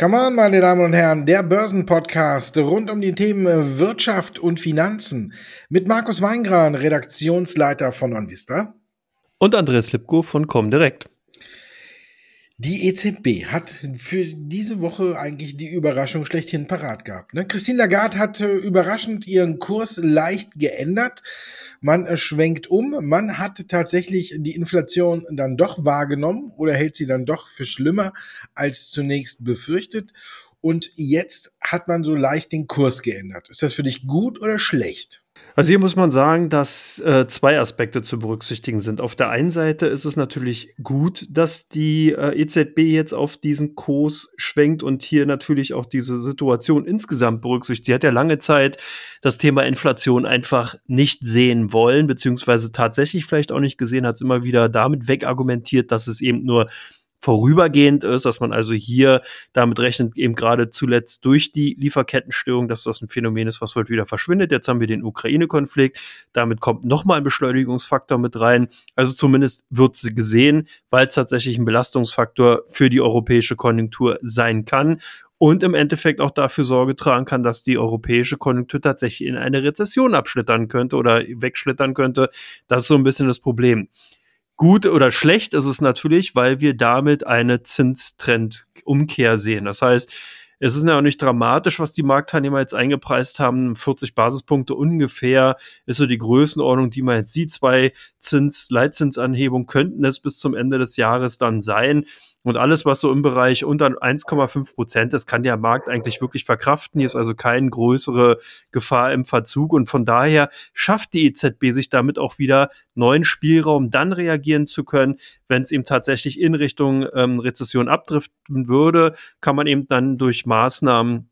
Come on, meine Damen und Herren, der Börsenpodcast rund um die Themen Wirtschaft und Finanzen mit Markus Weingran, Redaktionsleiter von OnVista. Und Andreas Lipko von Comdirect. Die EZB hat für diese Woche eigentlich die Überraschung schlechthin parat gehabt. Ne? Christine Lagarde hat äh, überraschend ihren Kurs leicht geändert. Man äh, schwenkt um. Man hat tatsächlich die Inflation dann doch wahrgenommen oder hält sie dann doch für schlimmer als zunächst befürchtet. Und jetzt hat man so leicht den Kurs geändert. Ist das für dich gut oder schlecht? Also hier muss man sagen, dass äh, zwei Aspekte zu berücksichtigen sind. Auf der einen Seite ist es natürlich gut, dass die äh, EZB jetzt auf diesen Kurs schwenkt und hier natürlich auch diese Situation insgesamt berücksichtigt. Sie hat ja lange Zeit das Thema Inflation einfach nicht sehen wollen, beziehungsweise tatsächlich vielleicht auch nicht gesehen, hat es immer wieder damit wegargumentiert, dass es eben nur vorübergehend ist, dass man also hier damit rechnet, eben gerade zuletzt durch die Lieferkettenstörung, dass das ein Phänomen ist, was heute wieder verschwindet. Jetzt haben wir den Ukraine-Konflikt, damit kommt nochmal ein Beschleunigungsfaktor mit rein. Also zumindest wird sie gesehen, weil es tatsächlich ein Belastungsfaktor für die europäische Konjunktur sein kann und im Endeffekt auch dafür Sorge tragen kann, dass die europäische Konjunktur tatsächlich in eine Rezession abschlittern könnte oder wegschlittern könnte. Das ist so ein bisschen das Problem. Gut oder schlecht ist es natürlich, weil wir damit eine Zinstrendumkehr sehen. Das heißt, es ist ja auch nicht dramatisch, was die Marktteilnehmer jetzt eingepreist haben. 40 Basispunkte ungefähr ist so die Größenordnung, die man jetzt sieht. Zwei Zins, Leitzinsanhebungen könnten es bis zum Ende des Jahres dann sein. Und alles, was so im Bereich unter 1,5 Prozent ist, kann der Markt eigentlich wirklich verkraften. Hier ist also keine größere Gefahr im Verzug. Und von daher schafft die EZB sich damit auch wieder neuen Spielraum, dann reagieren zu können. Wenn es eben tatsächlich in Richtung ähm, Rezession abdriften würde, kann man eben dann durch Maßnahmen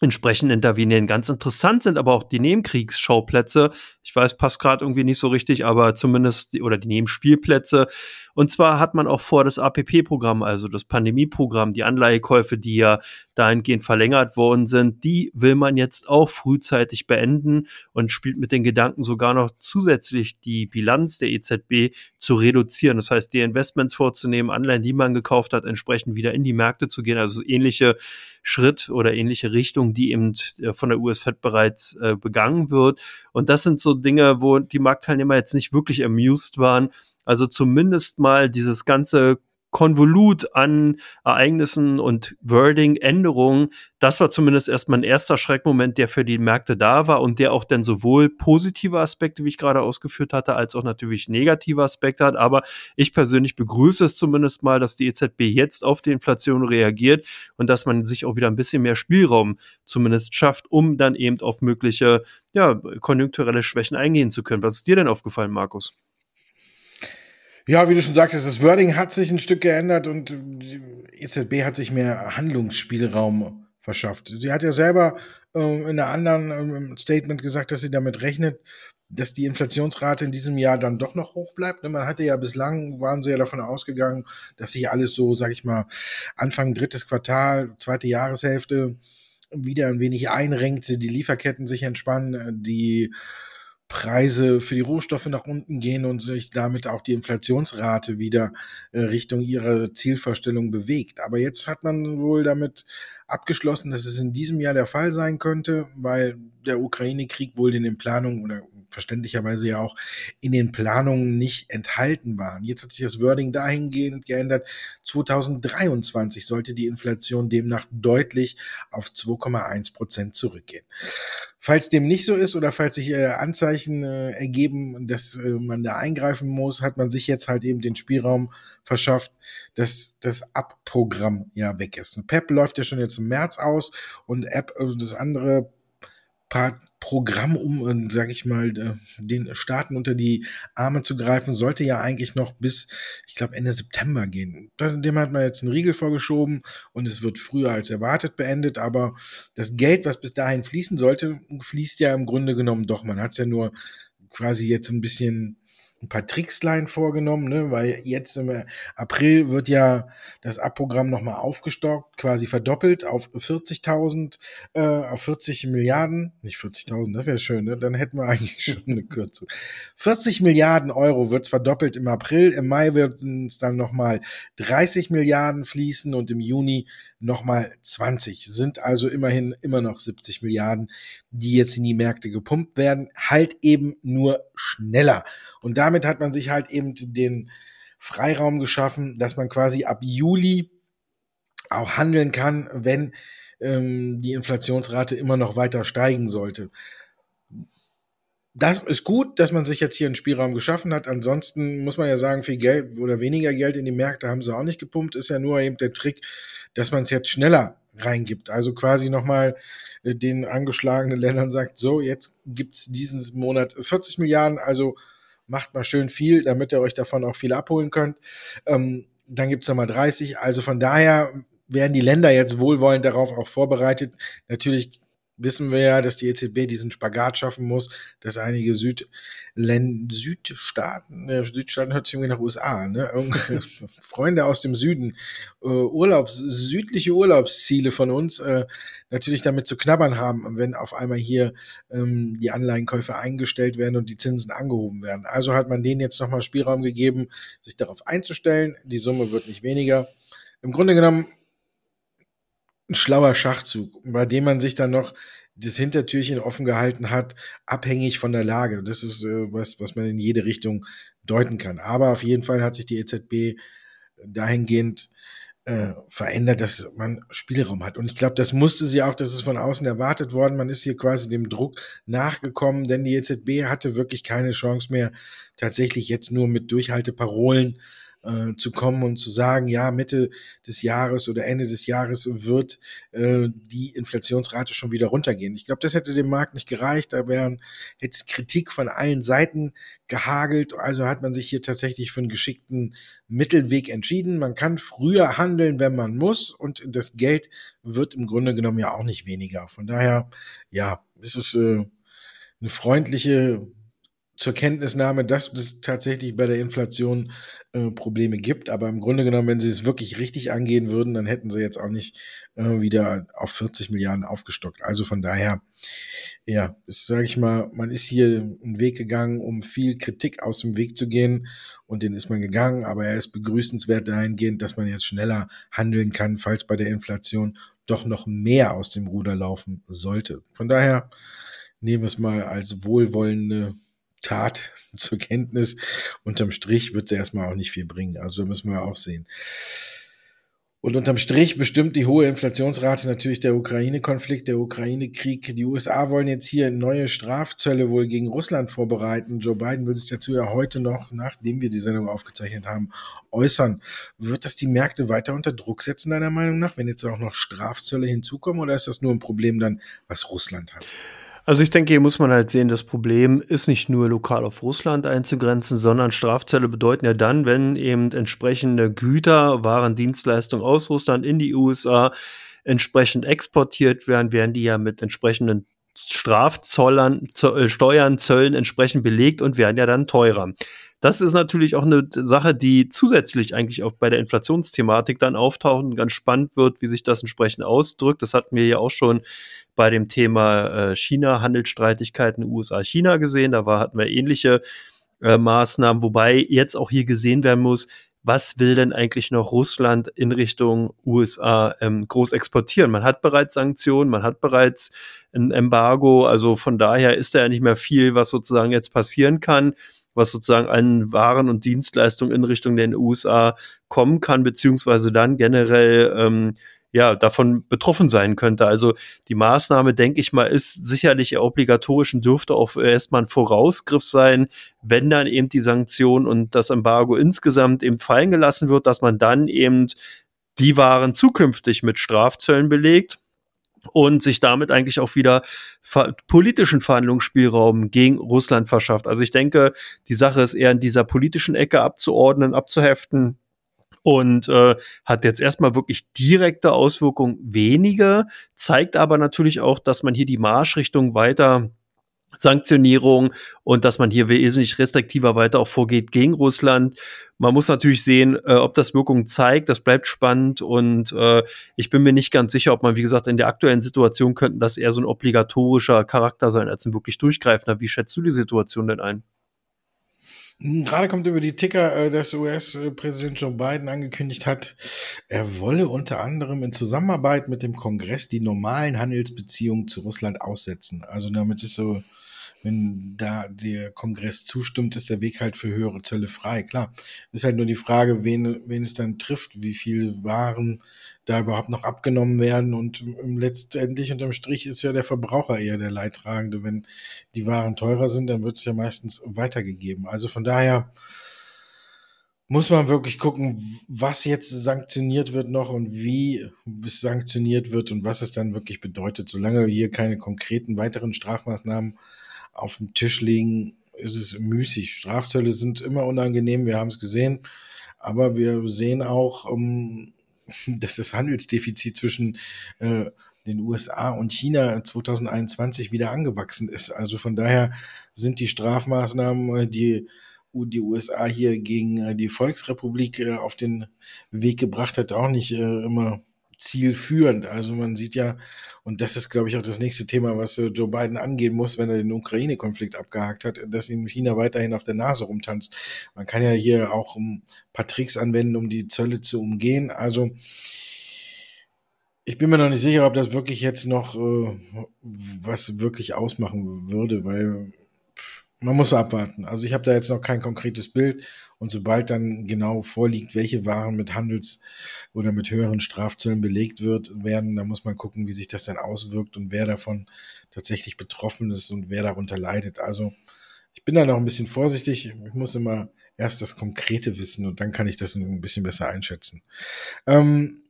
entsprechend intervenieren. Ganz interessant sind aber auch die Nebenkriegsschauplätze. Ich weiß, passt gerade irgendwie nicht so richtig, aber zumindest die, oder die Nebenspielplätze. Und zwar hat man auch vor, das APP-Programm, also das Pandemieprogramm, die Anleihekäufe, die ja dahingehend verlängert worden sind, die will man jetzt auch frühzeitig beenden und spielt mit den Gedanken sogar noch zusätzlich die Bilanz der EZB zu reduzieren. Das heißt, die Investments vorzunehmen, Anleihen, die man gekauft hat, entsprechend wieder in die Märkte zu gehen. Also ähnliche Schritt oder ähnliche Richtung, die eben äh, von der US-Fed bereits äh, begangen wird. Und das sind so Dinge, wo die Marktteilnehmer jetzt nicht wirklich amused waren, also zumindest mal dieses ganze Konvolut an Ereignissen und Wording-Änderungen, das war zumindest erstmal ein erster Schreckmoment, der für die Märkte da war und der auch dann sowohl positive Aspekte, wie ich gerade ausgeführt hatte, als auch natürlich negative Aspekte hat. Aber ich persönlich begrüße es zumindest mal, dass die EZB jetzt auf die Inflation reagiert und dass man sich auch wieder ein bisschen mehr Spielraum zumindest schafft, um dann eben auf mögliche ja, konjunkturelle Schwächen eingehen zu können. Was ist dir denn aufgefallen, Markus? Ja, wie du schon sagtest, das Wording hat sich ein Stück geändert und die EZB hat sich mehr Handlungsspielraum verschafft. Sie hat ja selber äh, in einem anderen äh, Statement gesagt, dass sie damit rechnet, dass die Inflationsrate in diesem Jahr dann doch noch hoch bleibt. Man hatte ja bislang, waren sie ja davon ausgegangen, dass sich alles so, sag ich mal, Anfang drittes Quartal, zweite Jahreshälfte wieder ein wenig einrenkt, die Lieferketten sich entspannen, die Preise für die Rohstoffe nach unten gehen und sich damit auch die Inflationsrate wieder äh, Richtung ihrer Zielvorstellung bewegt. Aber jetzt hat man wohl damit abgeschlossen, dass es in diesem Jahr der Fall sein könnte, weil der Ukraine-Krieg wohl in den Planungen oder verständlicherweise ja auch in den Planungen nicht enthalten waren. Jetzt hat sich das Wording dahingehend geändert. 2023 sollte die Inflation demnach deutlich auf 2,1 Prozent zurückgehen. Falls dem nicht so ist oder falls sich äh, Anzeichen äh, ergeben, dass äh, man da eingreifen muss, hat man sich jetzt halt eben den Spielraum verschafft, dass das App-Programm ja weg ist. PEP läuft ja schon jetzt im März aus und App, das andere Programm, um, sage ich mal, den Staaten unter die Arme zu greifen, sollte ja eigentlich noch bis, ich glaube, Ende September gehen. Dem hat man jetzt einen Riegel vorgeschoben und es wird früher als erwartet beendet, aber das Geld, was bis dahin fließen sollte, fließt ja im Grunde genommen doch. Man hat es ja nur quasi jetzt ein bisschen ein paar Trickslein vorgenommen, ne? weil jetzt im April wird ja das Abprogramm nochmal aufgestockt, quasi verdoppelt auf 40.000, äh, auf 40 Milliarden, nicht 40.000, das wäre schön, ne? dann hätten wir eigentlich schon eine Kürzung. 40 Milliarden Euro wird's verdoppelt im April, im Mai wird es dann nochmal 30 Milliarden fließen und im Juni nochmal 20. Sind also immerhin immer noch 70 Milliarden, die jetzt in die Märkte gepumpt werden. Halt eben nur schneller. Und damit hat man sich halt eben den Freiraum geschaffen, dass man quasi ab Juli auch handeln kann, wenn ähm, die Inflationsrate immer noch weiter steigen sollte das ist gut, dass man sich jetzt hier einen Spielraum geschaffen hat. Ansonsten muss man ja sagen, viel Geld oder weniger Geld in die Märkte haben sie auch nicht gepumpt. Ist ja nur eben der Trick, dass man es jetzt schneller reingibt. Also quasi nochmal äh, den angeschlagenen Ländern sagt, so, jetzt gibt's diesen Monat 40 Milliarden, also macht mal schön viel, damit ihr euch davon auch viel abholen könnt. Ähm, dann gibt's nochmal 30. Also von daher werden die Länder jetzt wohlwollend darauf auch vorbereitet. Natürlich wissen wir ja, dass die EZB diesen Spagat schaffen muss, dass einige Südländ Südstaaten, äh, Südstaaten hört sich irgendwie nach USA, ne? Freunde aus dem Süden, äh, Urlaubs, südliche Urlaubsziele von uns äh, natürlich damit zu knabbern haben, wenn auf einmal hier ähm, die Anleihenkäufe eingestellt werden und die Zinsen angehoben werden. Also hat man denen jetzt nochmal Spielraum gegeben, sich darauf einzustellen. Die Summe wird nicht weniger. Im Grunde genommen ein schlauer Schachzug, bei dem man sich dann noch das Hintertürchen offen gehalten hat, abhängig von der Lage. Das ist äh, was, was man in jede Richtung deuten kann. Aber auf jeden Fall hat sich die EZB dahingehend äh, verändert, dass man Spielraum hat. Und ich glaube, das musste sie auch, das ist von außen erwartet worden. Man ist hier quasi dem Druck nachgekommen, denn die EZB hatte wirklich keine Chance mehr, tatsächlich jetzt nur mit Durchhalteparolen äh, zu kommen und zu sagen, ja, Mitte des Jahres oder Ende des Jahres wird äh, die Inflationsrate schon wieder runtergehen. Ich glaube, das hätte dem Markt nicht gereicht. Da wären jetzt Kritik von allen Seiten gehagelt. Also hat man sich hier tatsächlich für einen geschickten Mittelweg entschieden. Man kann früher handeln, wenn man muss. Und das Geld wird im Grunde genommen ja auch nicht weniger. Von daher, ja, ist es äh, eine freundliche zur Kenntnisnahme, dass es tatsächlich bei der Inflation äh, Probleme gibt. Aber im Grunde genommen, wenn sie es wirklich richtig angehen würden, dann hätten sie jetzt auch nicht äh, wieder auf 40 Milliarden aufgestockt. Also von daher, ja, sage ich mal, man ist hier einen Weg gegangen, um viel Kritik aus dem Weg zu gehen. Und den ist man gegangen. Aber er ist begrüßenswert dahingehend, dass man jetzt schneller handeln kann, falls bei der Inflation doch noch mehr aus dem Ruder laufen sollte. Von daher nehmen wir es mal als wohlwollende Tat zur Kenntnis. Unterm Strich wird sie erstmal auch nicht viel bringen. Also müssen wir auch sehen. Und unterm Strich bestimmt die hohe Inflationsrate natürlich der Ukraine-Konflikt, der Ukraine-Krieg. Die USA wollen jetzt hier neue Strafzölle wohl gegen Russland vorbereiten. Joe Biden will sich dazu ja heute noch, nachdem wir die Sendung aufgezeichnet haben, äußern. Wird das die Märkte weiter unter Druck setzen, deiner Meinung nach, wenn jetzt auch noch Strafzölle hinzukommen? Oder ist das nur ein Problem dann, was Russland hat? Also ich denke, hier muss man halt sehen, das Problem ist nicht nur lokal auf Russland einzugrenzen, sondern Strafzölle bedeuten ja dann, wenn eben entsprechende Güter, Waren, Dienstleistungen aus Russland in die USA entsprechend exportiert werden, werden die ja mit entsprechenden Strafzollern, äh, Steuern, Zöllen entsprechend belegt und werden ja dann teurer. Das ist natürlich auch eine Sache, die zusätzlich eigentlich auch bei der Inflationsthematik dann auftaucht und ganz spannend wird, wie sich das entsprechend ausdrückt. Das hatten wir ja auch schon bei dem Thema äh, China, Handelsstreitigkeiten USA-China gesehen. Da war, hatten wir ähnliche äh, Maßnahmen, wobei jetzt auch hier gesehen werden muss, was will denn eigentlich noch Russland in Richtung USA ähm, groß exportieren? Man hat bereits Sanktionen, man hat bereits ein Embargo, also von daher ist da ja nicht mehr viel, was sozusagen jetzt passieren kann, was sozusagen an Waren und Dienstleistungen in Richtung der USA kommen kann, beziehungsweise dann generell ähm, ja, davon betroffen sein könnte. Also die Maßnahme, denke ich mal, ist sicherlich obligatorisch und dürfte auch erstmal ein Vorausgriff sein, wenn dann eben die Sanktion und das Embargo insgesamt eben fallen gelassen wird, dass man dann eben die Waren zukünftig mit Strafzöllen belegt und sich damit eigentlich auch wieder politischen Verhandlungsspielraum gegen Russland verschafft. Also ich denke, die Sache ist eher in dieser politischen Ecke abzuordnen, abzuheften und äh, hat jetzt erstmal wirklich direkte Auswirkungen wenige, zeigt aber natürlich auch, dass man hier die Marschrichtung weiter Sanktionierung und dass man hier wesentlich restriktiver weiter auch vorgeht gegen Russland. Man muss natürlich sehen, äh, ob das Wirkungen zeigt. Das bleibt spannend und äh, ich bin mir nicht ganz sicher, ob man, wie gesagt, in der aktuellen Situation könnten das eher so ein obligatorischer Charakter sein als ein wirklich durchgreifender. Wie schätzt du die Situation denn ein? Hm, gerade kommt über die Ticker, äh, dass US-Präsident Joe Biden angekündigt hat, er wolle unter anderem in Zusammenarbeit mit dem Kongress die normalen Handelsbeziehungen zu Russland aussetzen. Also damit ist so, wenn da der Kongress zustimmt, ist der Weg halt für höhere Zölle frei. Klar, ist halt nur die Frage, wen, wen es dann trifft, wie viel Waren da überhaupt noch abgenommen werden. Und letztendlich unterm Strich ist ja der Verbraucher eher der Leidtragende. Wenn die Waren teurer sind, dann wird es ja meistens weitergegeben. Also von daher muss man wirklich gucken, was jetzt sanktioniert wird noch und wie es sanktioniert wird und was es dann wirklich bedeutet. Solange hier keine konkreten weiteren Strafmaßnahmen auf dem Tisch liegen, ist es müßig. Strafzölle sind immer unangenehm, wir haben es gesehen. Aber wir sehen auch, um, dass das Handelsdefizit zwischen äh, den USA und China 2021 wieder angewachsen ist. Also von daher sind die Strafmaßnahmen, äh, die die USA hier gegen äh, die Volksrepublik auf den Weg gebracht hat, auch nicht immer zielführend. Also man sieht ja, und das ist, glaube ich, auch das nächste Thema, was Joe Biden angehen muss, wenn er den Ukraine-Konflikt abgehakt hat, dass ihm China weiterhin auf der Nase rumtanzt. Man kann ja hier auch ein paar Tricks anwenden, um die Zölle zu umgehen. Also ich bin mir noch nicht sicher, ob das wirklich jetzt noch äh, was wirklich ausmachen würde, weil man muss abwarten. Also ich habe da jetzt noch kein konkretes Bild und sobald dann genau vorliegt, welche Waren mit Handels- oder mit höheren Strafzöllen belegt wird, werden, da muss man gucken, wie sich das dann auswirkt und wer davon tatsächlich betroffen ist und wer darunter leidet. Also ich bin da noch ein bisschen vorsichtig. Ich muss immer erst das Konkrete wissen und dann kann ich das ein bisschen besser einschätzen. Ähm,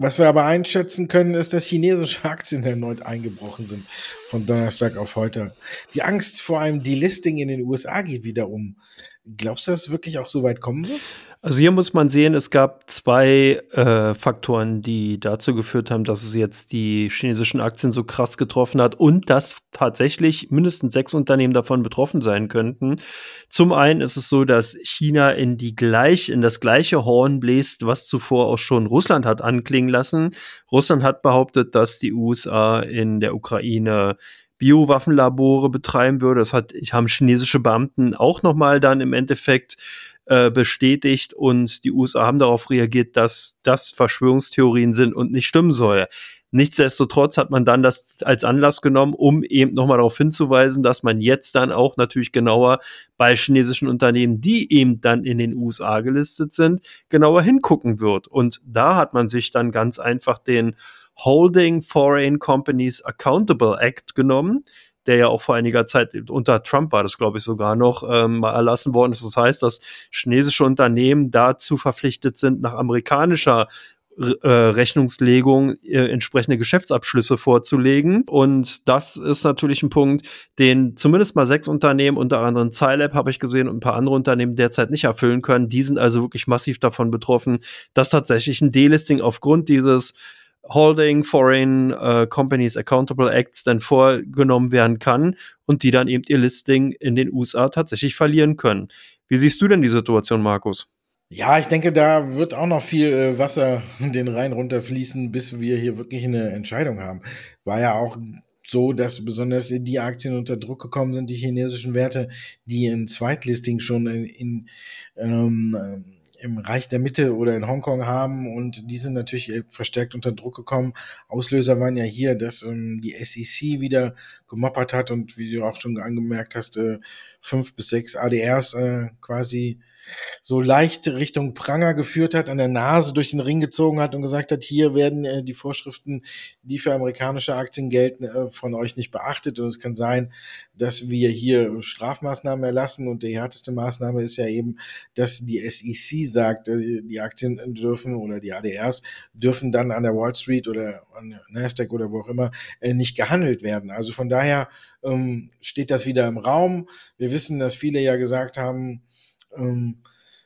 was wir aber einschätzen können, ist, dass chinesische Aktien erneut eingebrochen sind von Donnerstag auf heute. Die Angst vor einem Delisting in den USA geht wieder um. Glaubst du, dass es wirklich auch so weit kommen wird? Also hier muss man sehen, es gab zwei äh, Faktoren, die dazu geführt haben, dass es jetzt die chinesischen Aktien so krass getroffen hat und dass tatsächlich mindestens sechs Unternehmen davon betroffen sein könnten. Zum einen ist es so, dass China in die gleich, in das gleiche Horn bläst, was zuvor auch schon Russland hat anklingen lassen. Russland hat behauptet, dass die USA in der Ukraine Biowaffenlabore betreiben würde. Das hat, haben chinesische Beamten auch nochmal dann im Endeffekt äh, bestätigt und die USA haben darauf reagiert, dass das Verschwörungstheorien sind und nicht stimmen soll. Nichtsdestotrotz hat man dann das als Anlass genommen, um eben nochmal darauf hinzuweisen, dass man jetzt dann auch natürlich genauer bei chinesischen Unternehmen, die eben dann in den USA gelistet sind, genauer hingucken wird. Und da hat man sich dann ganz einfach den Holding Foreign Companies Accountable Act genommen, der ja auch vor einiger Zeit unter Trump war das, glaube ich, sogar noch ähm, erlassen worden ist. Das heißt, dass chinesische Unternehmen dazu verpflichtet sind, nach amerikanischer äh, Rechnungslegung äh, entsprechende Geschäftsabschlüsse vorzulegen. Und das ist natürlich ein Punkt, den zumindest mal sechs Unternehmen, unter anderem Zylab habe ich gesehen und ein paar andere Unternehmen derzeit nicht erfüllen können. Die sind also wirklich massiv davon betroffen, dass tatsächlich ein Delisting aufgrund dieses Holding Foreign uh, Companies Accountable Acts dann vorgenommen werden kann und die dann eben ihr Listing in den USA tatsächlich verlieren können. Wie siehst du denn die Situation, Markus? Ja, ich denke, da wird auch noch viel äh, Wasser den Rhein runterfließen, bis wir hier wirklich eine Entscheidung haben. War ja auch so, dass besonders die Aktien unter Druck gekommen sind, die chinesischen Werte, die in Zweitlisting schon in, in ähm, im Reich der Mitte oder in Hongkong haben und die sind natürlich äh, verstärkt unter Druck gekommen. Auslöser waren ja hier, dass ähm, die SEC wieder gemoppert hat und wie du auch schon angemerkt hast, äh, fünf bis sechs ADRs äh, quasi so leicht Richtung Pranger geführt hat, an der Nase durch den Ring gezogen hat und gesagt hat, hier werden äh, die Vorschriften, die für amerikanische Aktien gelten, äh, von euch nicht beachtet. Und es kann sein, dass wir hier Strafmaßnahmen erlassen. Und die härteste Maßnahme ist ja eben, dass die SEC sagt, äh, die Aktien dürfen oder die ADRs dürfen dann an der Wall Street oder an der Nasdaq oder wo auch immer äh, nicht gehandelt werden. Also von daher ähm, steht das wieder im Raum. Wir wissen, dass viele ja gesagt haben, ähm,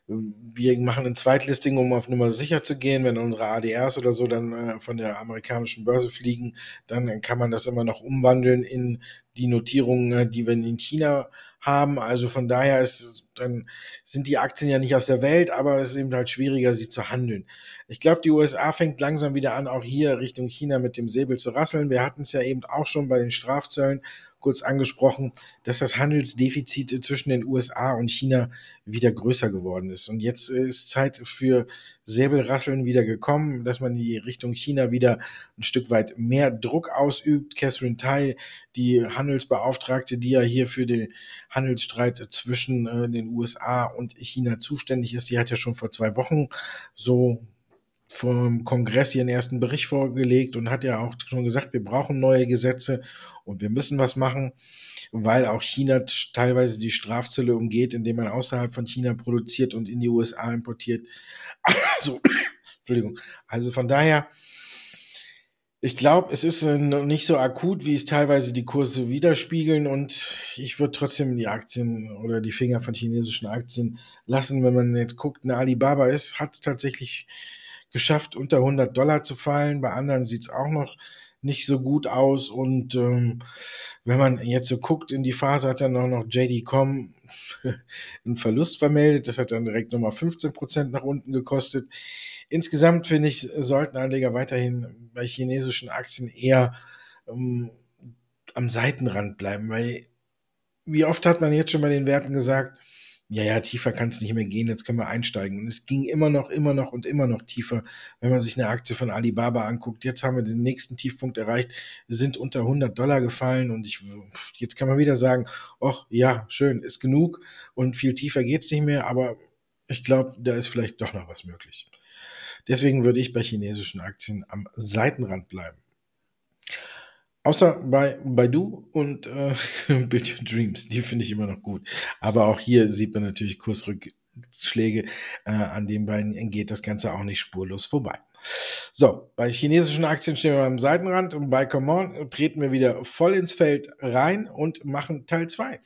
wir machen ein Zweitlisting, um auf Nummer sicher zu gehen. Wenn unsere ADRs oder so dann äh, von der amerikanischen Börse fliegen, dann kann man das immer noch umwandeln in die Notierungen, äh, die wir in China haben. Also von daher ist, dann sind die Aktien ja nicht aus der Welt, aber es ist eben halt schwieriger, sie zu handeln. Ich glaube, die USA fängt langsam wieder an, auch hier Richtung China mit dem Säbel zu rasseln. Wir hatten es ja eben auch schon bei den Strafzöllen kurz angesprochen, dass das Handelsdefizit zwischen den USA und China wieder größer geworden ist. Und jetzt ist Zeit für Säbelrasseln wieder gekommen, dass man die Richtung China wieder ein Stück weit mehr Druck ausübt. Catherine Tai, die Handelsbeauftragte, die ja hier für den Handelsstreit zwischen äh, den USA und China zuständig ist, die hat ja schon vor zwei Wochen so vom Kongress ihren ersten Bericht vorgelegt und hat ja auch schon gesagt, wir brauchen neue Gesetze und wir müssen was machen, weil auch China teilweise die Strafzölle umgeht, indem man außerhalb von China produziert und in die USA importiert. Also, Entschuldigung. Also von daher, ich glaube, es ist noch nicht so akut, wie es teilweise die Kurse widerspiegeln und ich würde trotzdem die Aktien oder die Finger von chinesischen Aktien lassen, wenn man jetzt guckt, eine Alibaba ist, hat tatsächlich geschafft, unter 100 Dollar zu fallen. Bei anderen sieht es auch noch nicht so gut aus. Und ähm, wenn man jetzt so guckt in die Phase, hat dann auch noch JD.com einen Verlust vermeldet. Das hat dann direkt nochmal 15 Prozent nach unten gekostet. Insgesamt finde ich, sollten Anleger weiterhin bei chinesischen Aktien eher ähm, am Seitenrand bleiben, weil wie oft hat man jetzt schon bei den Werten gesagt, ja, ja, tiefer kann es nicht mehr gehen, jetzt können wir einsteigen. Und es ging immer noch, immer noch und immer noch tiefer, wenn man sich eine Aktie von Alibaba anguckt. Jetzt haben wir den nächsten Tiefpunkt erreicht, sind unter 100 Dollar gefallen und ich, jetzt kann man wieder sagen, ach ja, schön, ist genug und viel tiefer geht's nicht mehr, aber ich glaube, da ist vielleicht doch noch was möglich. Deswegen würde ich bei chinesischen Aktien am Seitenrand bleiben. Außer bei Baidu und äh, Build Your Dreams, die finde ich immer noch gut. Aber auch hier sieht man natürlich Kursrückschläge. Äh, an den beiden geht das Ganze auch nicht spurlos vorbei. So, bei chinesischen Aktien stehen wir am Seitenrand und bei Common treten wir wieder voll ins Feld rein und machen Teil 2.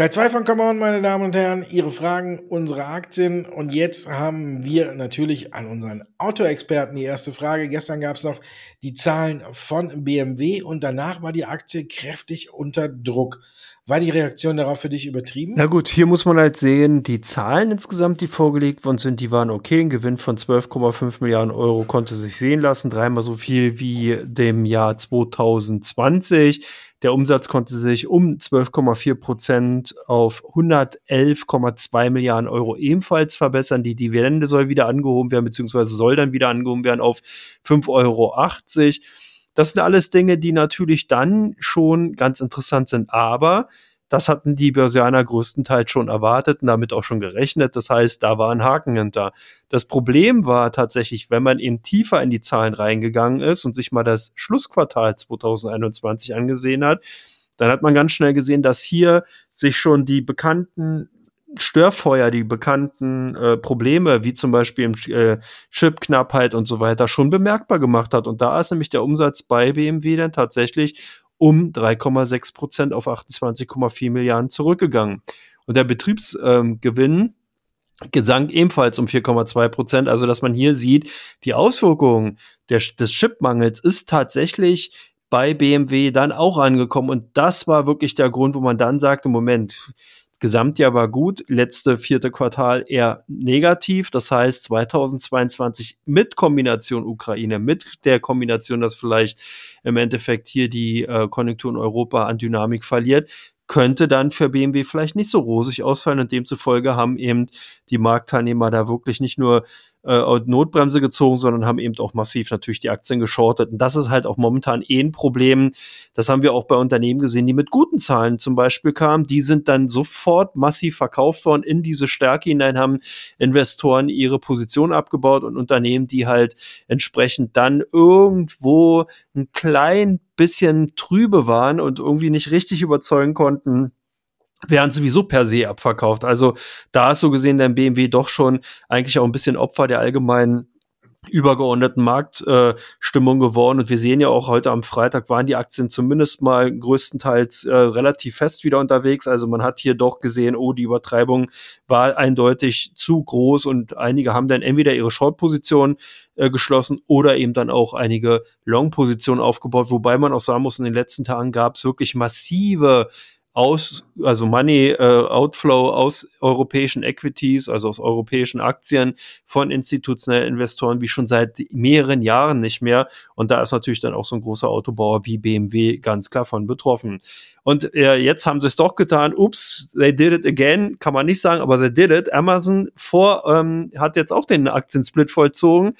Teil 2 von Come On, meine Damen und Herren, Ihre Fragen, unsere Aktien. Und jetzt haben wir natürlich an unseren Autoexperten die erste Frage. Gestern gab es noch die Zahlen von BMW und danach war die Aktie kräftig unter Druck. War die Reaktion darauf für dich übertrieben? Na gut, hier muss man halt sehen, die Zahlen insgesamt, die vorgelegt worden sind, die waren okay. Ein Gewinn von 12,5 Milliarden Euro konnte sich sehen lassen, dreimal so viel wie dem Jahr 2020. Der Umsatz konnte sich um 12,4 Prozent auf 111,2 Milliarden Euro ebenfalls verbessern. Die Dividende soll wieder angehoben werden, beziehungsweise soll dann wieder angehoben werden auf 5,80 Euro. Das sind alles Dinge, die natürlich dann schon ganz interessant sind. Aber das hatten die Börsianer größtenteils schon erwartet und damit auch schon gerechnet. Das heißt, da war ein Haken hinter. Das Problem war tatsächlich, wenn man eben tiefer in die Zahlen reingegangen ist und sich mal das Schlussquartal 2021 angesehen hat, dann hat man ganz schnell gesehen, dass hier sich schon die bekannten Störfeuer, die bekannten äh, Probleme, wie zum Beispiel im äh, Chipknappheit und so weiter, schon bemerkbar gemacht hat. Und da ist nämlich der Umsatz bei BMW dann tatsächlich um 3,6 Prozent auf 28,4 Milliarden zurückgegangen. Und der Betriebsgewinn ähm, gesank ebenfalls um 4,2 Prozent. Also, dass man hier sieht, die Auswirkungen der, des Chipmangels ist tatsächlich bei BMW dann auch angekommen. Und das war wirklich der Grund, wo man dann sagte, Moment, Gesamtjahr war gut, letzte vierte Quartal eher negativ. Das heißt, 2022 mit Kombination Ukraine, mit der Kombination, dass vielleicht im Endeffekt hier die äh, Konjunktur in Europa an Dynamik verliert, könnte dann für BMW vielleicht nicht so rosig ausfallen und demzufolge haben eben die Marktteilnehmer da wirklich nicht nur äh, Notbremse gezogen, sondern haben eben auch massiv natürlich die Aktien geschortet. Und das ist halt auch momentan eh ein Problem. Das haben wir auch bei Unternehmen gesehen, die mit guten Zahlen zum Beispiel kamen. Die sind dann sofort massiv verkauft worden. In diese Stärke hinein haben Investoren ihre Position abgebaut und Unternehmen, die halt entsprechend dann irgendwo ein klein bisschen trübe waren und irgendwie nicht richtig überzeugen konnten, wären sowieso per se abverkauft. Also da ist so gesehen der BMW doch schon eigentlich auch ein bisschen Opfer der allgemeinen übergeordneten Marktstimmung äh, geworden. Und wir sehen ja auch heute am Freitag waren die Aktien zumindest mal größtenteils äh, relativ fest wieder unterwegs. Also man hat hier doch gesehen, oh, die Übertreibung war eindeutig zu groß und einige haben dann entweder ihre Short-Position äh, geschlossen oder eben dann auch einige Long-Positionen aufgebaut. Wobei man auch sagen muss, in den letzten Tagen gab es wirklich massive aus, also Money äh, Outflow aus europäischen Equities, also aus europäischen Aktien von institutionellen Investoren wie schon seit mehreren Jahren nicht mehr. Und da ist natürlich dann auch so ein großer Autobauer wie BMW ganz klar von betroffen. Und äh, jetzt haben sie es doch getan. Ups, they did it again. Kann man nicht sagen, aber they did it. Amazon vor, ähm, hat jetzt auch den Aktiensplit vollzogen.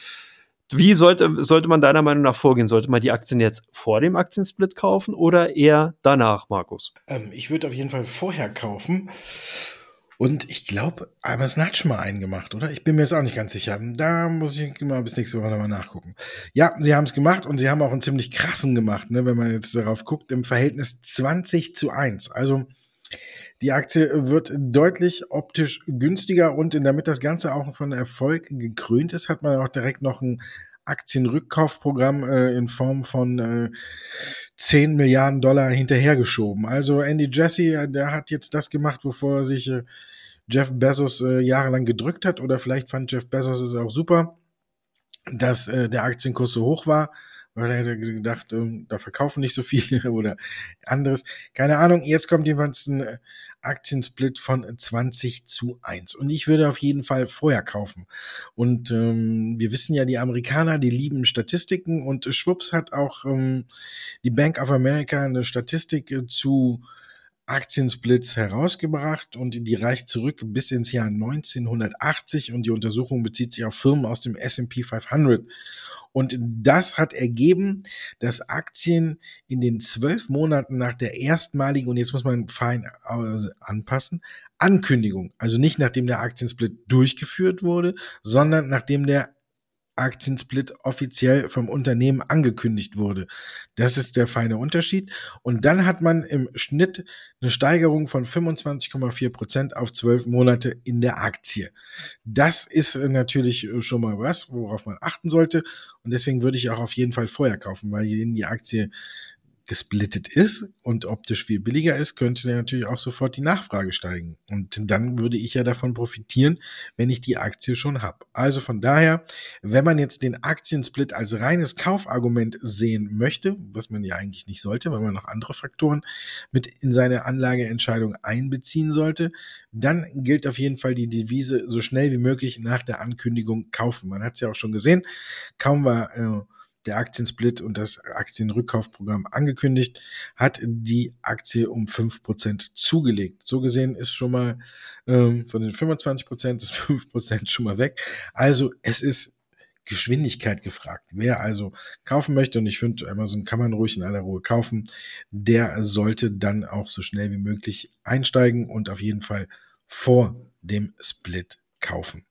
Wie sollte, sollte man deiner Meinung nach vorgehen? Sollte man die Aktien jetzt vor dem Aktiensplit kaufen oder eher danach, Markus? Ähm, ich würde auf jeden Fall vorher kaufen. Und ich glaube, Amazon hat schon mal einen gemacht, oder? Ich bin mir jetzt auch nicht ganz sicher. Da muss ich mal bis nächste Woche nochmal nachgucken. Ja, sie haben es gemacht und sie haben auch einen ziemlich krassen gemacht, ne, wenn man jetzt darauf guckt, im Verhältnis 20 zu 1. Also die Aktie wird deutlich optisch günstiger und damit das Ganze auch von Erfolg gekrönt ist, hat man auch direkt noch ein Aktienrückkaufprogramm äh, in Form von äh, 10 Milliarden Dollar hinterhergeschoben. Also Andy Jassy, äh, der hat jetzt das gemacht, wovor sich äh, Jeff Bezos äh, jahrelang gedrückt hat. Oder vielleicht fand Jeff Bezos es auch super, dass äh, der Aktienkurs so hoch war weil er hätte gedacht, ähm, da verkaufen nicht so viele oder anderes. Keine Ahnung. Jetzt kommt jeweils ein äh, Aktiensplit von 20 zu 1. Und ich würde auf jeden Fall vorher kaufen. Und ähm, wir wissen ja, die Amerikaner, die lieben Statistiken und schwupps hat auch ähm, die Bank of America eine Statistik äh, zu Aktiensplits herausgebracht und die reicht zurück bis ins Jahr 1980 und die Untersuchung bezieht sich auf Firmen aus dem S&P 500. Und das hat ergeben, dass Aktien in den zwölf Monaten nach der erstmaligen, und jetzt muss man fein anpassen, Ankündigung, also nicht nachdem der Aktiensplit durchgeführt wurde, sondern nachdem der Aktiensplit offiziell vom Unternehmen angekündigt wurde. Das ist der feine Unterschied. Und dann hat man im Schnitt eine Steigerung von 25,4 Prozent auf zwölf Monate in der Aktie. Das ist natürlich schon mal was, worauf man achten sollte. Und deswegen würde ich auch auf jeden Fall vorher kaufen, weil die Aktie gesplittet ist und optisch viel billiger ist, könnte natürlich auch sofort die Nachfrage steigen. Und dann würde ich ja davon profitieren, wenn ich die Aktie schon habe. Also von daher, wenn man jetzt den Aktiensplit als reines Kaufargument sehen möchte, was man ja eigentlich nicht sollte, weil man noch andere Faktoren mit in seine Anlageentscheidung einbeziehen sollte, dann gilt auf jeden Fall die Devise so schnell wie möglich nach der Ankündigung kaufen. Man hat es ja auch schon gesehen, kaum war äh, der Aktiensplit und das Aktienrückkaufprogramm angekündigt, hat die Aktie um fünf Prozent zugelegt. So gesehen ist schon mal ähm, von den 25% ist fünf Prozent schon mal weg. Also es ist Geschwindigkeit gefragt. Wer also kaufen möchte, und ich finde, Amazon kann man ruhig in aller Ruhe kaufen, der sollte dann auch so schnell wie möglich einsteigen und auf jeden Fall vor dem Split kaufen.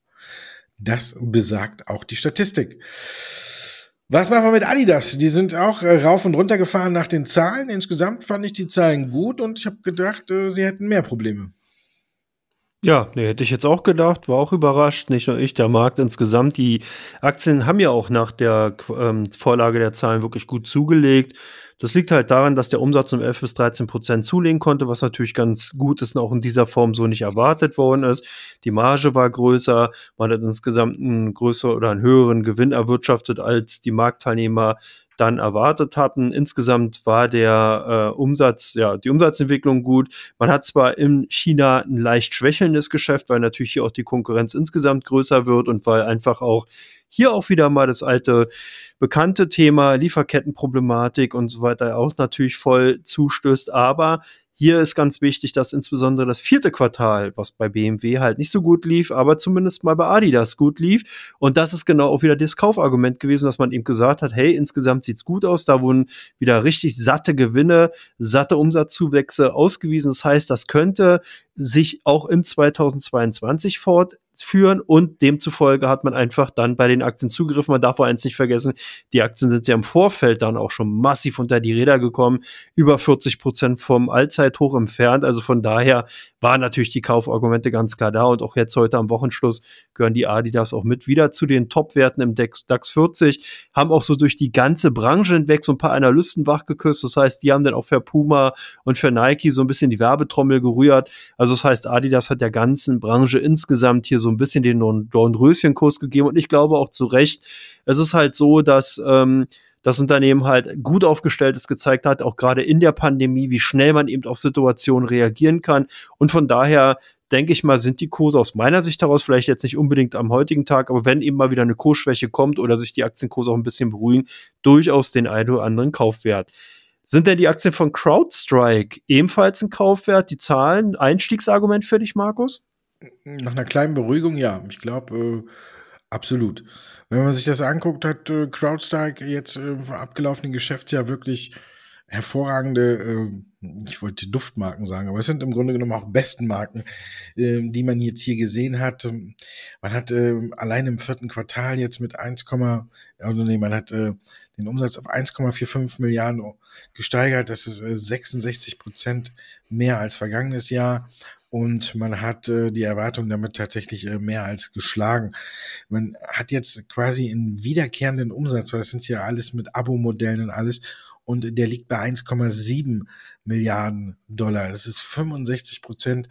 Das besagt auch die Statistik. Was machen wir mit Adidas? Die sind auch äh, rauf und runter gefahren nach den Zahlen. Insgesamt fand ich die Zahlen gut und ich habe gedacht, äh, sie hätten mehr Probleme. Ja, nee, hätte ich jetzt auch gedacht, war auch überrascht, nicht nur ich, der Markt insgesamt. Die Aktien haben ja auch nach der ähm, Vorlage der Zahlen wirklich gut zugelegt. Das liegt halt daran, dass der Umsatz um 11 bis 13 Prozent zulegen konnte, was natürlich ganz gut ist und auch in dieser Form so nicht erwartet worden ist. Die Marge war größer, man hat insgesamt einen größeren oder einen höheren Gewinn erwirtschaftet, als die Marktteilnehmer dann erwartet hatten. Insgesamt war der äh, Umsatz, ja, die Umsatzentwicklung gut. Man hat zwar in China ein leicht schwächelndes Geschäft, weil natürlich hier auch die Konkurrenz insgesamt größer wird und weil einfach auch hier auch wieder mal das alte bekannte Thema Lieferkettenproblematik und so weiter auch natürlich voll zustößt. Aber hier ist ganz wichtig, dass insbesondere das vierte Quartal, was bei BMW halt nicht so gut lief, aber zumindest mal bei Adidas gut lief. Und das ist genau auch wieder das Kaufargument gewesen, dass man eben gesagt hat, hey, insgesamt sieht's gut aus. Da wurden wieder richtig satte Gewinne, satte Umsatzzuwächse ausgewiesen. Das heißt, das könnte sich auch in 2022 fortführen und demzufolge hat man einfach dann bei den Aktien zugegriffen. Man darf auch eins nicht vergessen, die Aktien sind ja im Vorfeld dann auch schon massiv unter die Räder gekommen, über 40 Prozent vom Allzeithoch entfernt. Also von daher waren natürlich die Kaufargumente ganz klar da und auch jetzt heute am Wochenschluss gehören die Adidas auch mit wieder zu den Top-Werten im DAX, DAX 40, haben auch so durch die ganze Branche hinweg so ein paar Analysten wachgeküsst. Das heißt, die haben dann auch für Puma und für Nike so ein bisschen die Werbetrommel gerührt. Also das heißt, Adidas hat der ganzen Branche insgesamt hier so ein bisschen den Dornröschenkurs gegeben und ich glaube auch zu Recht. Es ist halt so, dass ähm, das Unternehmen halt gut aufgestellt ist, gezeigt hat, auch gerade in der Pandemie, wie schnell man eben auf Situationen reagieren kann. Und von daher denke ich mal, sind die Kurse aus meiner Sicht heraus vielleicht jetzt nicht unbedingt am heutigen Tag, aber wenn eben mal wieder eine Kursschwäche kommt oder sich die Aktienkurse auch ein bisschen beruhigen, durchaus den einen oder anderen Kaufwert. Sind denn die Aktien von CrowdStrike ebenfalls ein Kaufwert? Die Zahlen, Einstiegsargument für dich, Markus? Nach einer kleinen Beruhigung, ja. Ich glaube, äh, absolut. Wenn man sich das anguckt, hat äh, CrowdStrike jetzt äh, im abgelaufenen Geschäftsjahr wirklich hervorragende, äh, ich wollte Duftmarken sagen, aber es sind im Grunde genommen auch besten Marken, äh, die man jetzt hier gesehen hat. Man hat äh, allein im vierten Quartal jetzt mit 1, oder nee, man hat äh, den Umsatz auf 1,45 Milliarden gesteigert. Das ist äh, 66 Prozent mehr als vergangenes Jahr. Und man hat äh, die Erwartung damit tatsächlich äh, mehr als geschlagen. Man hat jetzt quasi einen wiederkehrenden Umsatz, weil das sind ja alles mit Abo-Modellen und alles und der liegt bei 1,7 Milliarden Dollar. Das ist 65 Prozent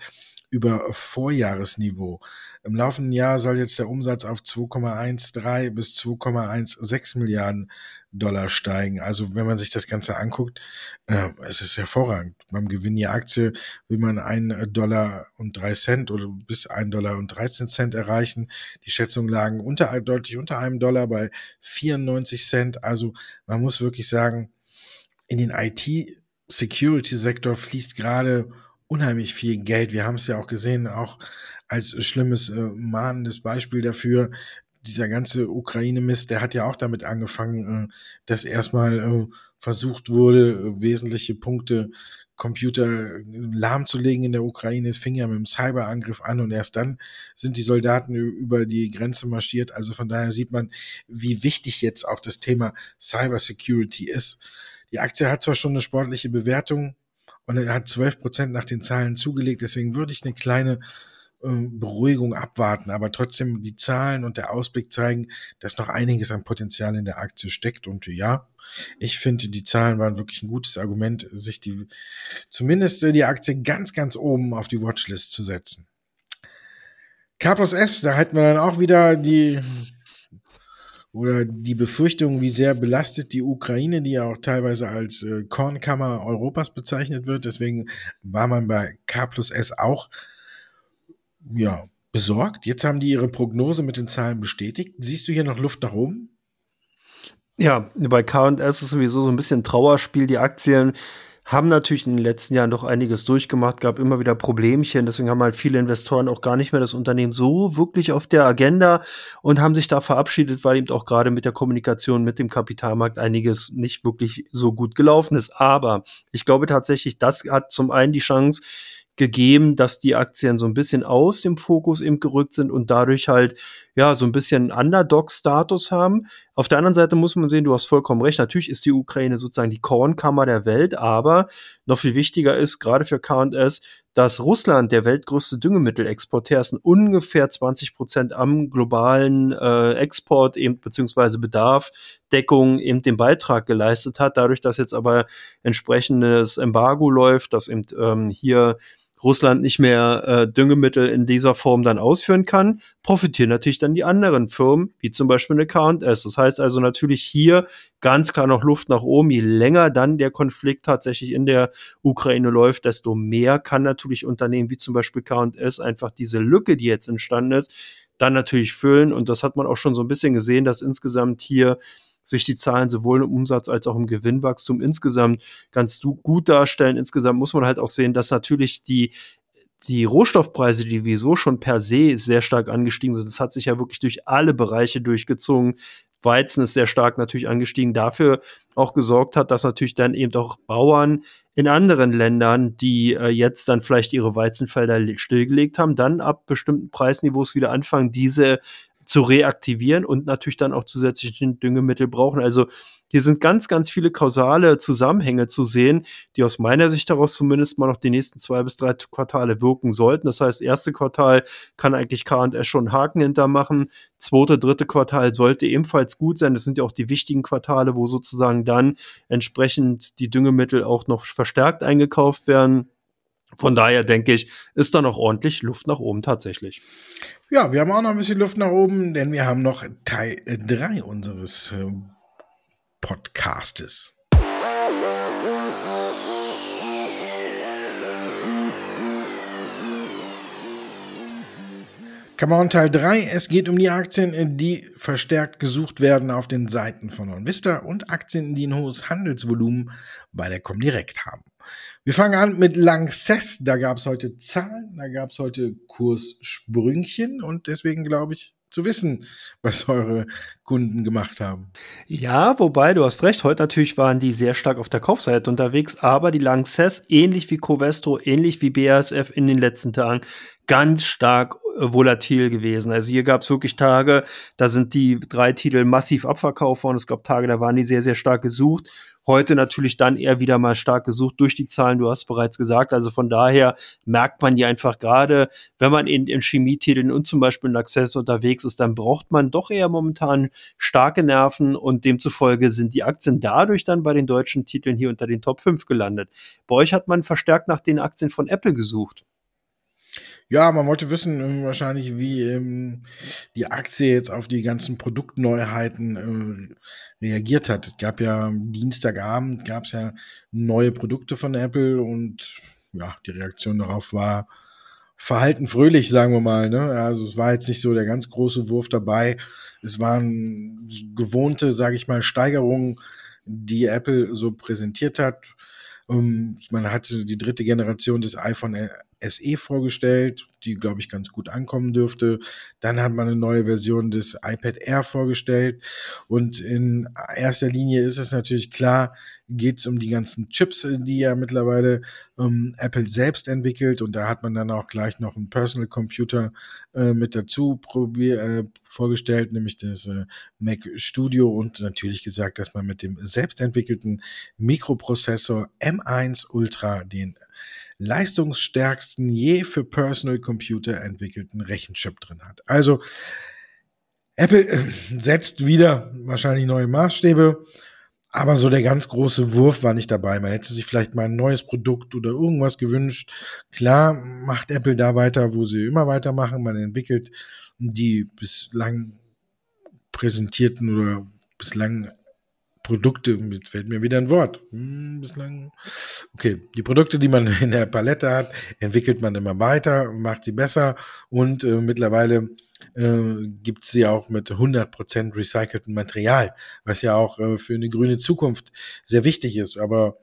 über Vorjahresniveau. Im laufenden Jahr soll jetzt der Umsatz auf 2,13 bis 2,16 Milliarden Dollar steigen. Also wenn man sich das Ganze anguckt, äh, es ist hervorragend. Beim Gewinn je Aktie will man einen Dollar und drei Cent oder bis einen Dollar und 13 Cent erreichen. Die Schätzungen lagen unter, deutlich unter einem Dollar bei 94 Cent. Also man muss wirklich sagen, in den IT-Security-Sektor fließt gerade unheimlich viel Geld. Wir haben es ja auch gesehen, auch als schlimmes, äh, mahnendes Beispiel dafür. Dieser ganze Ukraine-Mist, der hat ja auch damit angefangen, äh, dass erstmal äh, versucht wurde, wesentliche Punkte Computer äh, lahmzulegen in der Ukraine. Es fing ja mit dem Cyberangriff an und erst dann sind die Soldaten über die Grenze marschiert. Also von daher sieht man, wie wichtig jetzt auch das Thema Cybersecurity ist. Die Aktie hat zwar schon eine sportliche Bewertung und er hat 12 Prozent nach den Zahlen zugelegt, deswegen würde ich eine kleine äh, Beruhigung abwarten, aber trotzdem die Zahlen und der Ausblick zeigen, dass noch einiges an Potenzial in der Aktie steckt. Und ja, ich finde, die Zahlen waren wirklich ein gutes Argument, sich die, zumindest die Aktie ganz, ganz oben auf die Watchlist zu setzen. Plus S, da hätten wir dann auch wieder die oder die Befürchtung, wie sehr belastet die Ukraine, die ja auch teilweise als äh, Kornkammer Europas bezeichnet wird. Deswegen war man bei K plus S auch ja, besorgt. Jetzt haben die ihre Prognose mit den Zahlen bestätigt. Siehst du hier noch Luft nach oben? Ja, bei K&S ist sowieso so ein bisschen Trauerspiel. Die Aktien haben natürlich in den letzten Jahren doch einiges durchgemacht, gab immer wieder Problemchen. Deswegen haben halt viele Investoren auch gar nicht mehr das Unternehmen so wirklich auf der Agenda und haben sich da verabschiedet, weil eben auch gerade mit der Kommunikation mit dem Kapitalmarkt einiges nicht wirklich so gut gelaufen ist. Aber ich glaube tatsächlich, das hat zum einen die Chance, gegeben, dass die Aktien so ein bisschen aus dem Fokus eben gerückt sind und dadurch halt ja so ein bisschen Underdog-Status haben. Auf der anderen Seite muss man sehen, du hast vollkommen recht, natürlich ist die Ukraine sozusagen die Kornkammer der Welt, aber noch viel wichtiger ist, gerade für K&S, dass Russland der weltgrößte Düngemittelexporteur ist und ungefähr 20 Prozent am globalen äh, Export eben beziehungsweise Bedarf, Deckung eben den Beitrag geleistet hat. Dadurch, dass jetzt aber entsprechendes Embargo läuft, dass eben ähm, hier Russland nicht mehr äh, Düngemittel in dieser Form dann ausführen kann, profitieren natürlich dann die anderen Firmen, wie zum Beispiel eine K&S. Das heißt also natürlich hier ganz klar noch Luft nach oben. Je länger dann der Konflikt tatsächlich in der Ukraine läuft, desto mehr kann natürlich Unternehmen wie zum Beispiel K&S einfach diese Lücke, die jetzt entstanden ist, dann natürlich füllen. Und das hat man auch schon so ein bisschen gesehen, dass insgesamt hier sich die Zahlen sowohl im Umsatz als auch im Gewinnwachstum insgesamt ganz gut darstellen. Insgesamt muss man halt auch sehen, dass natürlich die die Rohstoffpreise, die wieso schon per se sehr stark angestiegen sind, das hat sich ja wirklich durch alle Bereiche durchgezogen. Weizen ist sehr stark natürlich angestiegen, dafür auch gesorgt hat, dass natürlich dann eben auch Bauern in anderen Ländern, die äh, jetzt dann vielleicht ihre Weizenfelder stillgelegt haben, dann ab bestimmten Preisniveaus wieder anfangen, diese zu reaktivieren und natürlich dann auch zusätzliche Düngemittel brauchen. Also hier sind ganz, ganz viele kausale Zusammenhänge zu sehen, die aus meiner Sicht daraus zumindest mal noch die nächsten zwei bis drei Quartale wirken sollten. Das heißt, erste Quartal kann eigentlich K&S schon Haken hintermachen. Zweite, dritte Quartal sollte ebenfalls gut sein. Das sind ja auch die wichtigen Quartale, wo sozusagen dann entsprechend die Düngemittel auch noch verstärkt eingekauft werden. Von daher denke ich, ist da noch ordentlich Luft nach oben tatsächlich. Ja, wir haben auch noch ein bisschen Luft nach oben, denn wir haben noch Teil 3 unseres äh, Podcastes. Come on Teil 3. Es geht um die Aktien, die verstärkt gesucht werden auf den Seiten von OnVista und Aktien, die ein hohes Handelsvolumen bei der Comdirect haben. Wir fangen an mit Lanxess. Da gab es heute Zahlen, da gab es heute Kurssprüngchen und deswegen glaube ich, zu wissen, was eure Kunden gemacht haben. Ja, wobei du hast recht, heute natürlich waren die sehr stark auf der Kaufseite unterwegs, aber die Lanxess, ähnlich wie Covestro, ähnlich wie BASF in den letzten Tagen, ganz stark äh, volatil gewesen. Also hier gab es wirklich Tage, da sind die drei Titel massiv abverkauft worden. Es gab Tage, da waren die sehr, sehr stark gesucht. Heute natürlich dann eher wieder mal stark gesucht durch die Zahlen, du hast bereits gesagt. Also von daher merkt man ja einfach gerade, wenn man in, in Chemietiteln und zum Beispiel in Access unterwegs ist, dann braucht man doch eher momentan starke Nerven und demzufolge sind die Aktien dadurch dann bei den deutschen Titeln hier unter den Top 5 gelandet. Bei euch hat man verstärkt nach den Aktien von Apple gesucht. Ja, man wollte wissen wahrscheinlich, wie ähm, die Aktie jetzt auf die ganzen Produktneuheiten äh, reagiert hat. Es gab ja Dienstagabend gab es ja neue Produkte von Apple und ja, die Reaktion darauf war verhalten fröhlich, sagen wir mal. Ne? Also es war jetzt nicht so der ganz große Wurf dabei. Es waren gewohnte, sage ich mal, Steigerungen, die Apple so präsentiert hat. Um, ähm, man hatte die dritte Generation des iPhone SE vorgestellt, die, glaube ich, ganz gut ankommen dürfte. Dann hat man eine neue Version des iPad Air vorgestellt. Und in erster Linie ist es natürlich klar, geht es um die ganzen Chips, die ja mittlerweile ähm, Apple selbst entwickelt. Und da hat man dann auch gleich noch einen Personal Computer äh, mit dazu äh, vorgestellt, nämlich das äh, Mac Studio und natürlich gesagt, dass man mit dem selbstentwickelten Mikroprozessor M1 Ultra den leistungsstärksten je für Personal Computer entwickelten Rechenchip drin hat. Also Apple äh, setzt wieder wahrscheinlich neue Maßstäbe, aber so der ganz große Wurf war nicht dabei. Man hätte sich vielleicht mal ein neues Produkt oder irgendwas gewünscht. Klar macht Apple da weiter, wo sie immer weitermachen. Man entwickelt die bislang präsentierten oder bislang Produkte, jetzt fällt mir wieder ein Wort. Hm, bislang. Okay, die Produkte, die man in der Palette hat, entwickelt man immer weiter, macht sie besser und äh, mittlerweile äh, gibt sie auch mit 100% recyceltem Material, was ja auch äh, für eine grüne Zukunft sehr wichtig ist. Aber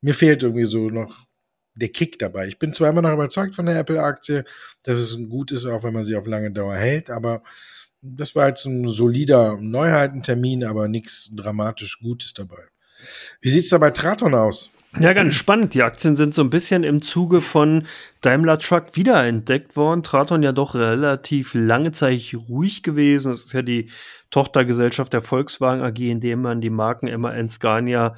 mir fehlt irgendwie so noch der Kick dabei. Ich bin zwar immer noch überzeugt von der Apple-Aktie, dass es gut ist, auch wenn man sie auf lange Dauer hält, aber das war jetzt ein solider Neuheitentermin, aber nichts dramatisch Gutes dabei. Wie sieht's da bei Traton aus? Ja, ganz spannend. Die Aktien sind so ein bisschen im Zuge von Daimler Truck wiederentdeckt worden. Traton ja doch relativ lange Zeit ruhig gewesen. Das ist ja die Tochtergesellschaft der Volkswagen AG, in dem man die Marken MAN, Scania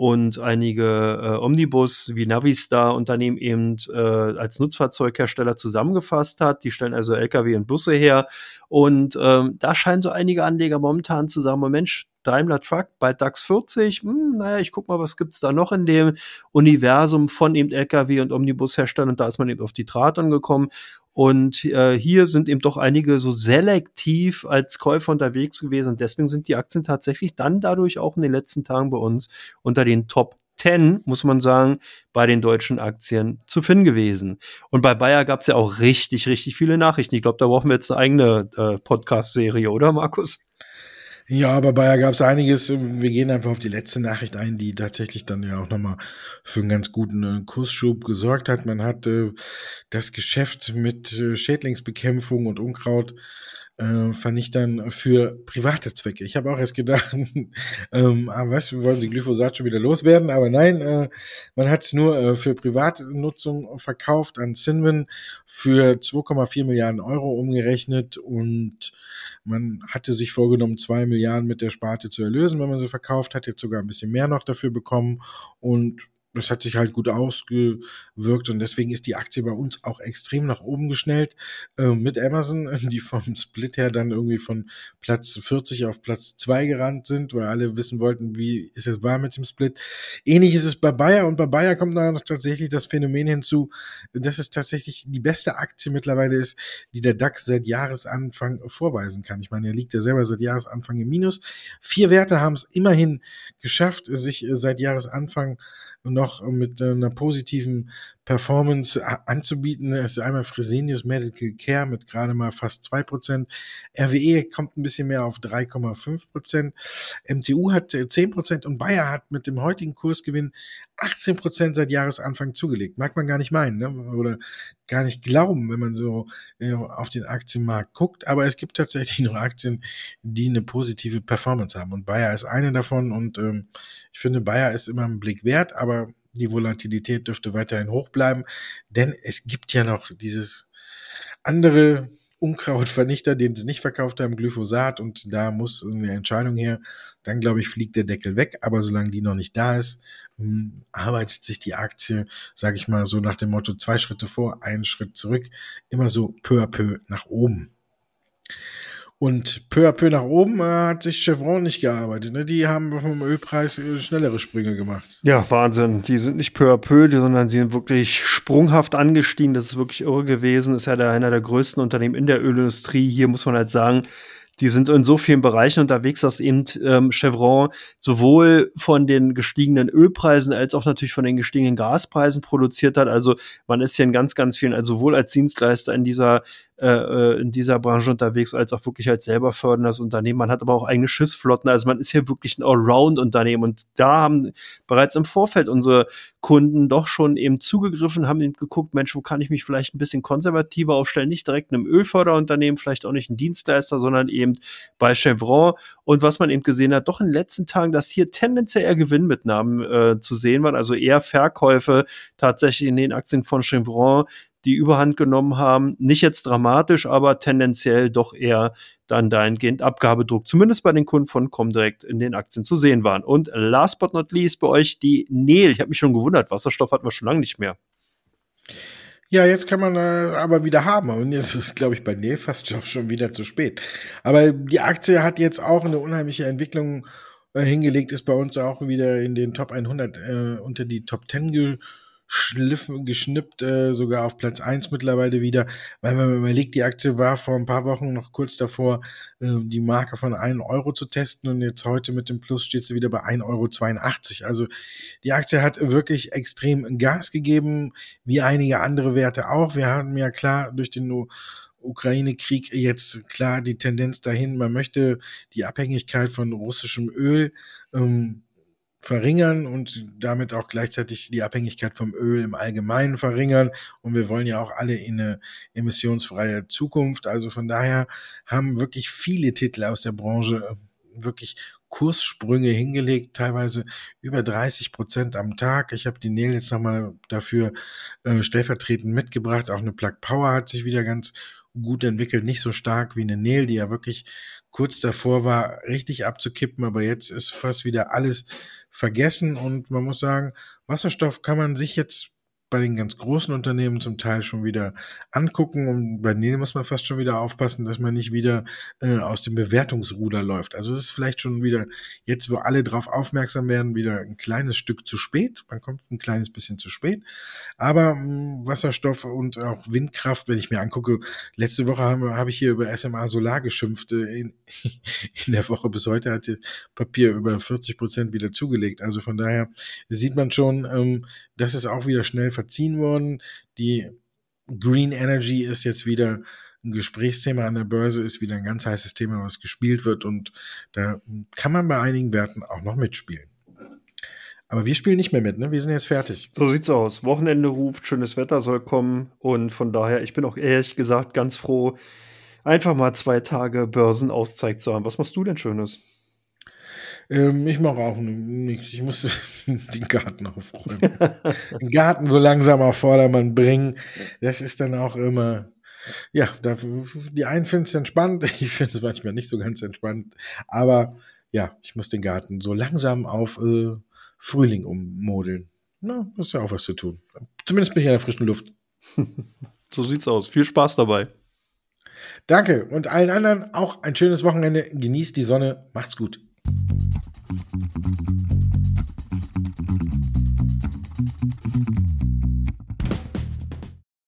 und einige äh, Omnibus wie Navistar Unternehmen eben äh, als Nutzfahrzeughersteller zusammengefasst hat. Die stellen also Lkw und Busse her. Und ähm, da scheinen so einige Anleger momentan zu sagen, Mensch, Daimler Truck bei DAX 40, hm, naja, ich guck mal, was gibt's da noch in dem Universum von eben Lkw und Omnibusherstellern und da ist man eben auf die Traton gekommen und äh, hier sind eben doch einige so selektiv als Käufer unterwegs gewesen und deswegen sind die Aktien tatsächlich dann dadurch auch in den letzten Tagen bei uns unter den Top 10, muss man sagen, bei den deutschen Aktien zu finden gewesen. Und bei Bayer gab es ja auch richtig, richtig viele Nachrichten. Ich glaube, da brauchen wir jetzt eine eigene äh, Podcast-Serie, oder Markus? Ja, aber Bayer gab es einiges. Wir gehen einfach auf die letzte Nachricht ein, die tatsächlich dann ja auch nochmal für einen ganz guten äh, Kursschub gesorgt hat. Man hat äh, das Geschäft mit äh, Schädlingsbekämpfung und Unkraut äh, vernichtern für private Zwecke. Ich habe auch erst gedacht, ähm, ah, was, wollen sie Glyphosat schon wieder loswerden? Aber nein, äh, man hat es nur äh, für Privatnutzung verkauft an Sinwin für 2,4 Milliarden Euro umgerechnet und man hatte sich vorgenommen, zwei Milliarden mit der Sparte zu erlösen, wenn man sie verkauft, hat jetzt sogar ein bisschen mehr noch dafür bekommen und das hat sich halt gut ausgewirkt und deswegen ist die Aktie bei uns auch extrem nach oben geschnellt äh, mit Amazon, die vom Split her dann irgendwie von Platz 40 auf Platz 2 gerannt sind, weil alle wissen wollten, wie ist es war mit dem Split. Ähnlich ist es bei Bayer und bei Bayer kommt dann noch tatsächlich das Phänomen hinzu, dass es tatsächlich die beste Aktie mittlerweile ist, die der DAX seit Jahresanfang vorweisen kann. Ich meine, er liegt ja selber seit Jahresanfang im Minus. Vier Werte haben es immerhin geschafft, sich äh, seit Jahresanfang noch mit einer positiven Performance anzubieten. Es ist einmal Fresenius Medical Care mit gerade mal fast zwei Prozent. RWE kommt ein bisschen mehr auf 3,5%. Prozent. MTU hat zehn Prozent und Bayer hat mit dem heutigen Kursgewinn 18 Prozent seit Jahresanfang zugelegt. Mag man gar nicht meinen, ne? oder gar nicht glauben, wenn man so äh, auf den Aktienmarkt guckt. Aber es gibt tatsächlich noch Aktien, die eine positive Performance haben. Und Bayer ist eine davon. Und ähm, ich finde, Bayer ist immer ein Blick wert, aber die Volatilität dürfte weiterhin hoch bleiben, denn es gibt ja noch dieses andere Unkrautvernichter, den sie nicht verkauft haben, Glyphosat, und da muss eine Entscheidung her. Dann, glaube ich, fliegt der Deckel weg, aber solange die noch nicht da ist, hm, arbeitet sich die Aktie, sage ich mal, so nach dem Motto zwei Schritte vor, einen Schritt zurück, immer so peu à peu nach oben. Und peu à peu nach oben äh, hat sich Chevron nicht gearbeitet. Ne? Die haben vom Ölpreis äh, schnellere Sprünge gemacht. Ja, Wahnsinn. Die sind nicht peu à peu, sondern die sind wirklich sprunghaft angestiegen. Das ist wirklich irre gewesen. Ist ja der, einer der größten Unternehmen in der Ölindustrie. Hier muss man halt sagen, die sind in so vielen Bereichen unterwegs, dass eben ähm, Chevron sowohl von den gestiegenen Ölpreisen als auch natürlich von den gestiegenen Gaspreisen produziert hat. Also man ist hier in ganz, ganz vielen, also sowohl als Dienstleister in dieser äh, äh, in dieser Branche unterwegs, als auch wirklich als selber förderndes Unternehmen. Man hat aber auch eigene Schiffsflotten. Also man ist hier wirklich ein Allround-Unternehmen. Und da haben bereits im Vorfeld unsere Kunden doch schon eben zugegriffen, haben eben geguckt, Mensch, wo kann ich mich vielleicht ein bisschen konservativer aufstellen? Nicht direkt einem Ölförderunternehmen, vielleicht auch nicht ein Dienstleister, sondern eben bei Chevron. Und was man eben gesehen hat, doch in den letzten Tagen, dass hier tendenziell eher Gewinnmitnahmen äh, zu sehen waren, also eher Verkäufe tatsächlich in den Aktien von Chevron, die Überhand genommen haben. Nicht jetzt dramatisch, aber tendenziell doch eher dann dahingehend Abgabedruck, zumindest bei den Kunden von Comdirect in den Aktien zu sehen waren. Und last but not least bei euch die Nel. Ich habe mich schon gewundert, Wasserstoff hatten wir schon lange nicht mehr. Ja, jetzt kann man äh, aber wieder haben. Und jetzt ist, glaube ich, bei Nel fast schon wieder zu spät. Aber die Aktie hat jetzt auch eine unheimliche Entwicklung äh, hingelegt, ist bei uns auch wieder in den Top 100 äh, unter die Top 10 schliffen, geschnippt, äh, sogar auf Platz eins mittlerweile wieder, weil man überlegt, die Aktie war vor ein paar Wochen noch kurz davor, äh, die Marke von 1 Euro zu testen und jetzt heute mit dem Plus steht sie wieder bei 1,82 Euro. Also die Aktie hat wirklich extrem Gas gegeben, wie einige andere Werte auch. Wir hatten ja klar durch den Ukraine-Krieg jetzt klar die Tendenz dahin, man möchte die Abhängigkeit von russischem Öl ähm, verringern und damit auch gleichzeitig die Abhängigkeit vom Öl im Allgemeinen verringern. Und wir wollen ja auch alle in eine emissionsfreie Zukunft. Also von daher haben wirklich viele Titel aus der Branche äh, wirklich Kurssprünge hingelegt, teilweise über 30 Prozent am Tag. Ich habe die Nail jetzt nochmal dafür äh, stellvertretend mitgebracht. Auch eine Plug Power hat sich wieder ganz gut entwickelt, nicht so stark wie eine Nail, die ja wirklich kurz davor war, richtig abzukippen, aber jetzt ist fast wieder alles vergessen und man muss sagen, Wasserstoff kann man sich jetzt bei den ganz großen Unternehmen zum Teil schon wieder angucken und bei denen muss man fast schon wieder aufpassen, dass man nicht wieder äh, aus dem Bewertungsruder läuft. Also es ist vielleicht schon wieder jetzt, wo alle drauf aufmerksam werden, wieder ein kleines Stück zu spät. Man kommt ein kleines bisschen zu spät. Aber mh, hm, Wasserstoff und auch Windkraft, wenn ich mir angucke, letzte Woche habe, habe ich hier über SMA Solar geschimpft. Äh, in, in der Woche bis heute hat Papier über 40 Prozent wieder zugelegt. Also von daher sieht man schon, ähm, das ist auch wieder schnell verziehen worden. Die Green Energy ist jetzt wieder ein Gesprächsthema an der Börse, ist wieder ein ganz heißes Thema, was gespielt wird und da kann man bei einigen Werten auch noch mitspielen. Aber wir spielen nicht mehr mit, ne? Wir sind jetzt fertig. So sieht's aus. Wochenende ruft, schönes Wetter soll kommen und von daher, ich bin auch ehrlich gesagt ganz froh, einfach mal zwei Tage Börsenauszeit zu haben. Was machst du denn Schönes? Ähm, ich mache auch nichts. Ich muss den Garten aufräumen. den Garten so langsam auf Vordermann bringen. Das ist dann auch immer, ja, da, die einen finden es entspannt, ich finde es manchmal nicht so ganz entspannt. Aber ja, ich muss den Garten so langsam auf äh, Frühling ummodeln. Na, ist ja auch was zu tun. Zumindest bin ich in der frischen Luft. so sieht's aus. Viel Spaß dabei. Danke und allen anderen auch ein schönes Wochenende. Genießt die Sonne. Macht's gut. Thank you.